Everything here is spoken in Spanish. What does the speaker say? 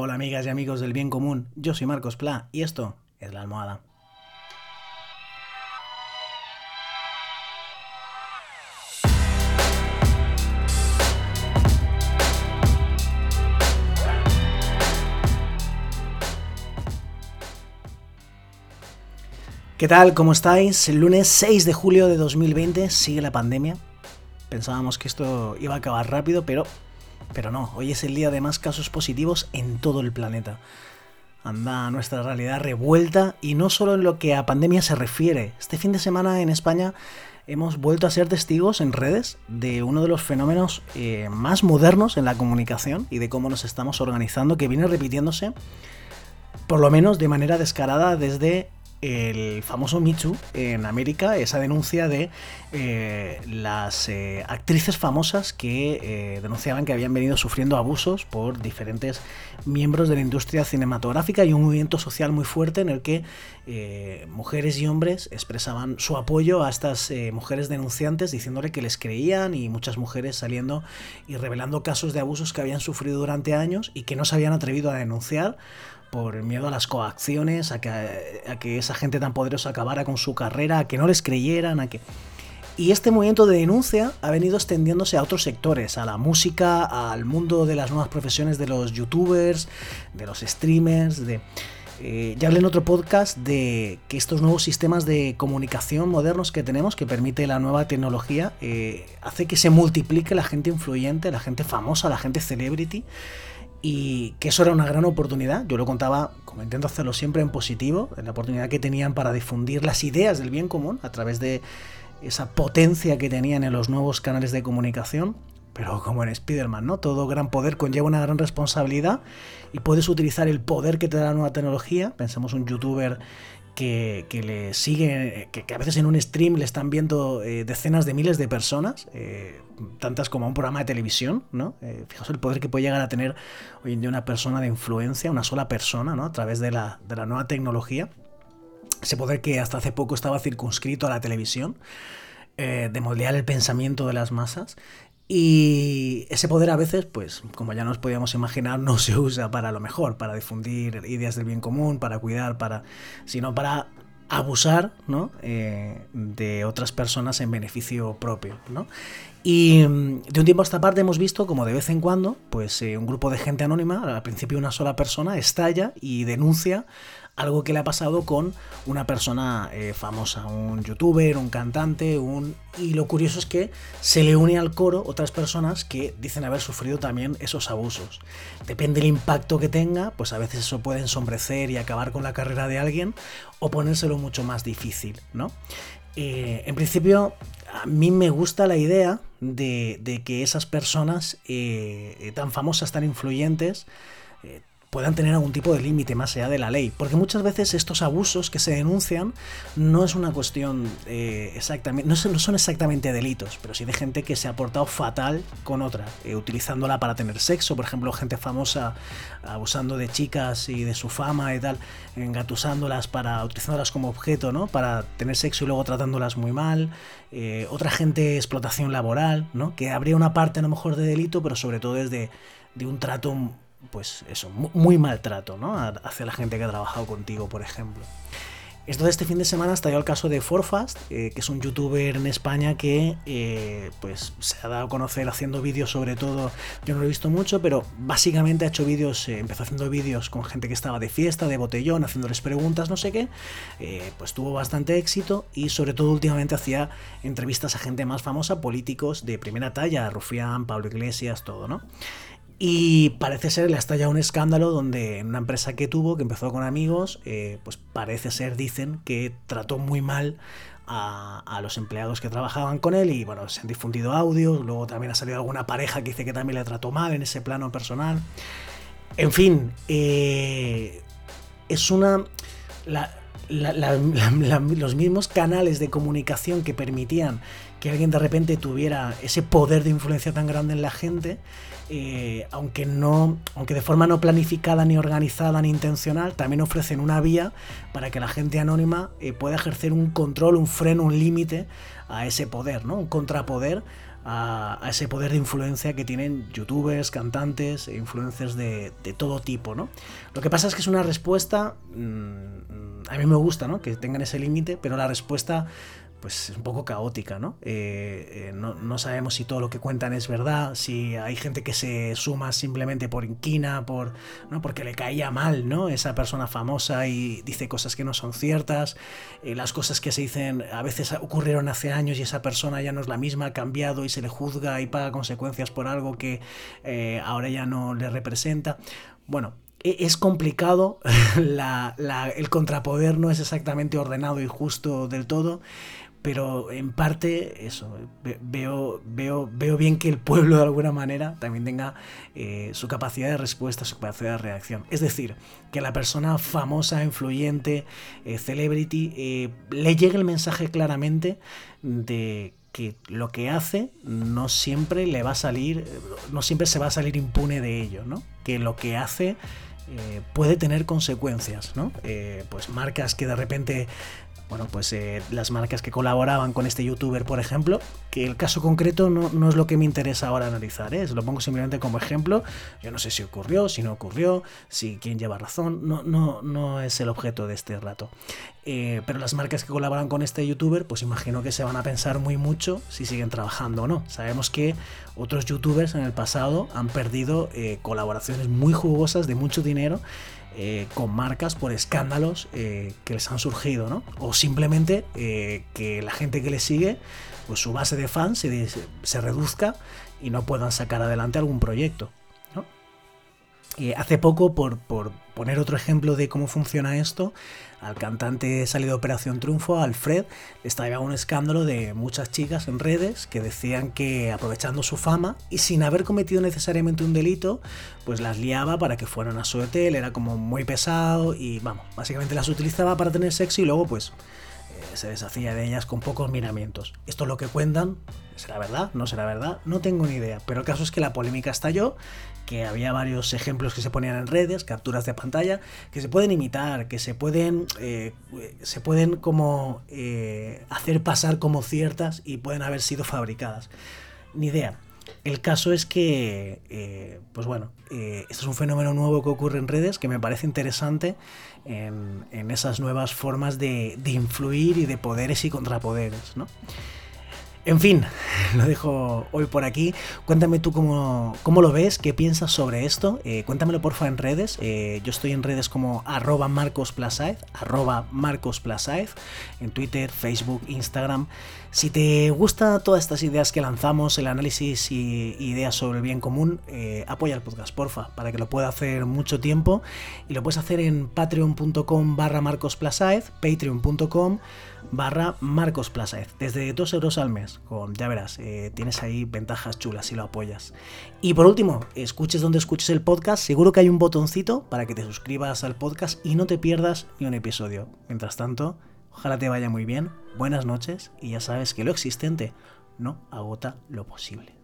Hola amigas y amigos del bien común, yo soy Marcos Pla y esto es La Almohada. ¿Qué tal? ¿Cómo estáis? El lunes 6 de julio de 2020 sigue la pandemia. Pensábamos que esto iba a acabar rápido, pero, pero no. Hoy es el día de más casos positivos en todo el planeta. Anda nuestra realidad revuelta y no solo en lo que a pandemia se refiere. Este fin de semana en España hemos vuelto a ser testigos en redes de uno de los fenómenos eh, más modernos en la comunicación y de cómo nos estamos organizando, que viene repitiéndose por lo menos de manera descarada desde el famoso Michu en América, esa denuncia de eh, las eh, actrices famosas que eh, denunciaban que habían venido sufriendo abusos por diferentes miembros de la industria cinematográfica y un movimiento social muy fuerte en el que mujeres y hombres expresaban su apoyo a estas mujeres denunciantes diciéndole que les creían y muchas mujeres saliendo y revelando casos de abusos que habían sufrido durante años y que no se habían atrevido a denunciar por miedo a las coacciones, a que, a que esa gente tan poderosa acabara con su carrera, a que no les creyeran, a que... Y este movimiento de denuncia ha venido extendiéndose a otros sectores, a la música, al mundo de las nuevas profesiones de los youtubers, de los streamers, de... Eh, ya hablé en otro podcast de que estos nuevos sistemas de comunicación modernos que tenemos, que permite la nueva tecnología, eh, hace que se multiplique la gente influyente, la gente famosa, la gente celebrity, y que eso era una gran oportunidad. Yo lo contaba, como intento hacerlo siempre en positivo, en la oportunidad que tenían para difundir las ideas del bien común a través de esa potencia que tenían en los nuevos canales de comunicación. Pero como en Spider-Man, ¿no? Todo gran poder conlleva una gran responsabilidad y puedes utilizar el poder que te da la nueva tecnología. Pensemos un youtuber que, le siguen, que, a veces en un stream le están viendo eh, decenas de miles de personas, eh, tantas como un programa de televisión, ¿no? Eh, fijaos el poder que puede llegar a tener hoy en día una persona de influencia, una sola persona, ¿no? A través de la, de la nueva tecnología. Ese poder que hasta hace poco estaba circunscrito a la televisión, de moldear el pensamiento de las masas y ese poder a veces, pues como ya nos podíamos imaginar, no se usa para lo mejor, para difundir ideas del bien común, para cuidar, para sino para abusar ¿no? Eh, de otras personas en beneficio propio. ¿no? Y mm, de un tiempo a esta parte hemos visto como de vez en cuando, pues eh, un grupo de gente anónima, al principio una sola persona, estalla y denuncia algo que le ha pasado con una persona eh, famosa, un youtuber, un cantante, un... Y lo curioso es que se le une al coro otras personas que dicen haber sufrido también esos abusos. Depende del impacto que tenga, pues a veces eso puede ensombrecer y acabar con la carrera de alguien o ponérselo mucho más difícil, ¿no? Eh, en principio, a mí me gusta la idea de, que esas personas eh, tan famosas, tan influyentes, puedan tener algún tipo de límite más allá de la ley. Porque muchas veces estos abusos que se denuncian no es una cuestión eh, exactamente, no son, exactamente delitos, pero sí de gente que se ha portado fatal con otra, eh, utilizándola para tener sexo, por ejemplo, gente famosa abusando de chicas y de su fama y tal, engatusándolas para, utilizándolas como objeto, ¿no? Para tener sexo y luego tratándolas muy mal. Eh, otra gente explotación laboral, ¿no? Que habría una parte a lo mejor de delito, pero sobre todo es de, de un trato pues eso, muy maltrato, ¿no? Hacia la gente que ha trabajado contigo, por ejemplo. Esto de este fin de semana estalló el caso de Forfast, eh, que es un youtuber en España que eh, pues se ha dado a conocer haciendo vídeos sobre todo, yo no lo he visto mucho, pero básicamente ha hecho vídeos, eh, empezó haciendo vídeos con gente que estaba de fiesta, de botellón, haciéndoles preguntas, no sé qué, pues tuvo bastante éxito y sobre todo últimamente hacía entrevistas a gente más famosa, políticos de primera talla, Rufián, Pablo Iglesias, todo, ¿no? Y parece ser, le ha estallado un escándalo donde en una empresa que tuvo, que empezó con amigos, eh, pues parece ser, dicen, que trató muy mal a, los empleados que trabajaban con él y bueno, se han difundido audios, luego también ha salido alguna pareja que dice que también le trató mal en ese plano personal. En fin, eh, es una... los mismos canales de comunicación que permitían que alguien de repente tuviera ese poder de influencia tan grande en la gente, eh, aunque, no, aunque de forma no planificada, ni organizada, ni intencional, también ofrecen una vía para que la gente anónima eh, pueda ejercer un control, un freno, un límite a ese poder, ¿no? un contrapoder a, ese poder de influencia que tienen youtubers, cantantes, e influencers de, todo tipo, ¿no? Lo que pasa es que es una respuesta, mm, a mí me gusta, ¿no? Que tengan ese límite, pero la respuesta pues es un poco caótica, eh, eh, ¿no? ¿no? sabemos si todo lo que cuentan es verdad, si hay gente que se suma simplemente por inquina, por, ¿no? porque le caía mal, ¿no? Esa persona famosa y dice cosas que no son ciertas, eh, las cosas que se dicen a veces ocurrieron hace años y esa persona ya no es la misma, ha cambiado y se le juzga y paga consecuencias por algo que ahora ya no le representa. Bueno, e-, es complicado, el contrapoder no es exactamente ordenado y justo del todo, pero en parte eso, veo, veo, veo bien que el pueblo de alguna manera también tenga eh, su capacidad de respuesta, su capacidad de reacción. Es decir, que la persona famosa, influyente, eh, celebrity, eh, le llegue el mensaje claramente de que lo que hace no siempre le va a salir, no siempre se va a salir impune de ello, ¿no? Que lo que hace puede tener consecuencias, ¿no? pues marcas que de repente bueno, pues eh, las marcas que colaboraban con este youtuber, por ejemplo, que el caso concreto no, es lo que me interesa ahora analizar, ¿eh? lo pongo simplemente como ejemplo, yo no sé si ocurrió, si no ocurrió, si quién lleva razón, no, no, no es el objeto de este rato. Eh, pero las marcas que colaboran con este youtuber, pues imagino que se van a pensar muy mucho si siguen trabajando o no. Sabemos que otros youtubers en el pasado han perdido eh, colaboraciones muy jugosas de mucho dinero eh, con marcas por escándalos eh, que les han surgido, ¿no? O simplemente eh, que la gente que les sigue, pues su base de fans se reduzca y no puedan sacar adelante algún proyecto. Hace poco, por, por poner otro ejemplo de cómo funciona esto, al cantante salido de Operación Triunfo, Alfred, le estaba un escándalo de muchas chicas en redes que decían que aprovechando su fama y sin haber cometido necesariamente un delito, pues las liaba para que fueran a su hotel, era como muy pesado y vamos, básicamente las utilizaba para tener sexo y luego pues se deshacía de ellas con pocos miramientos. Esto es lo que cuentan, ¿será verdad? ¿No será verdad? No tengo ni idea, pero el caso es que la polémica estalló que había varios ejemplos que se ponían en redes, capturas de pantalla, que se pueden imitar, que se pueden, eh, se pueden como eh, hacer pasar como ciertas y pueden haber sido fabricadas. Ni idea. El caso es que, eh, pues bueno, esto es un fenómeno nuevo que ocurre en redes que me parece interesante en, esas nuevas formas de, de, influir y de poderes y contrapoderes, ¿no? En fin, lo dejo hoy por aquí. Cuéntame tú cómo, cómo lo ves, qué piensas sobre esto. Eh, cuéntamelo porfa en redes. Eh, yo estoy en redes como arroba marcosplasaez, arroba marcosplasaez, en Twitter, Facebook, Instagram. Si te gustan todas estas ideas que lanzamos, el análisis y ideas sobre el bien común, eh, apoya el podcast, porfa, para que lo pueda hacer mucho tiempo. Y lo puedes hacer en patreon.com barra marcosplasaez, patreon.com barra Marcos Plazaez, desde 2 euros al mes, con, ya verás, eh, tienes ahí ventajas chulas si lo apoyas. Y por último, escuches donde escuches el podcast, seguro que hay un botoncito para que te suscribas al podcast y no te pierdas ni un episodio. Mientras tanto, ojalá te vaya muy bien, buenas noches y ya sabes que lo existente no agota lo posible.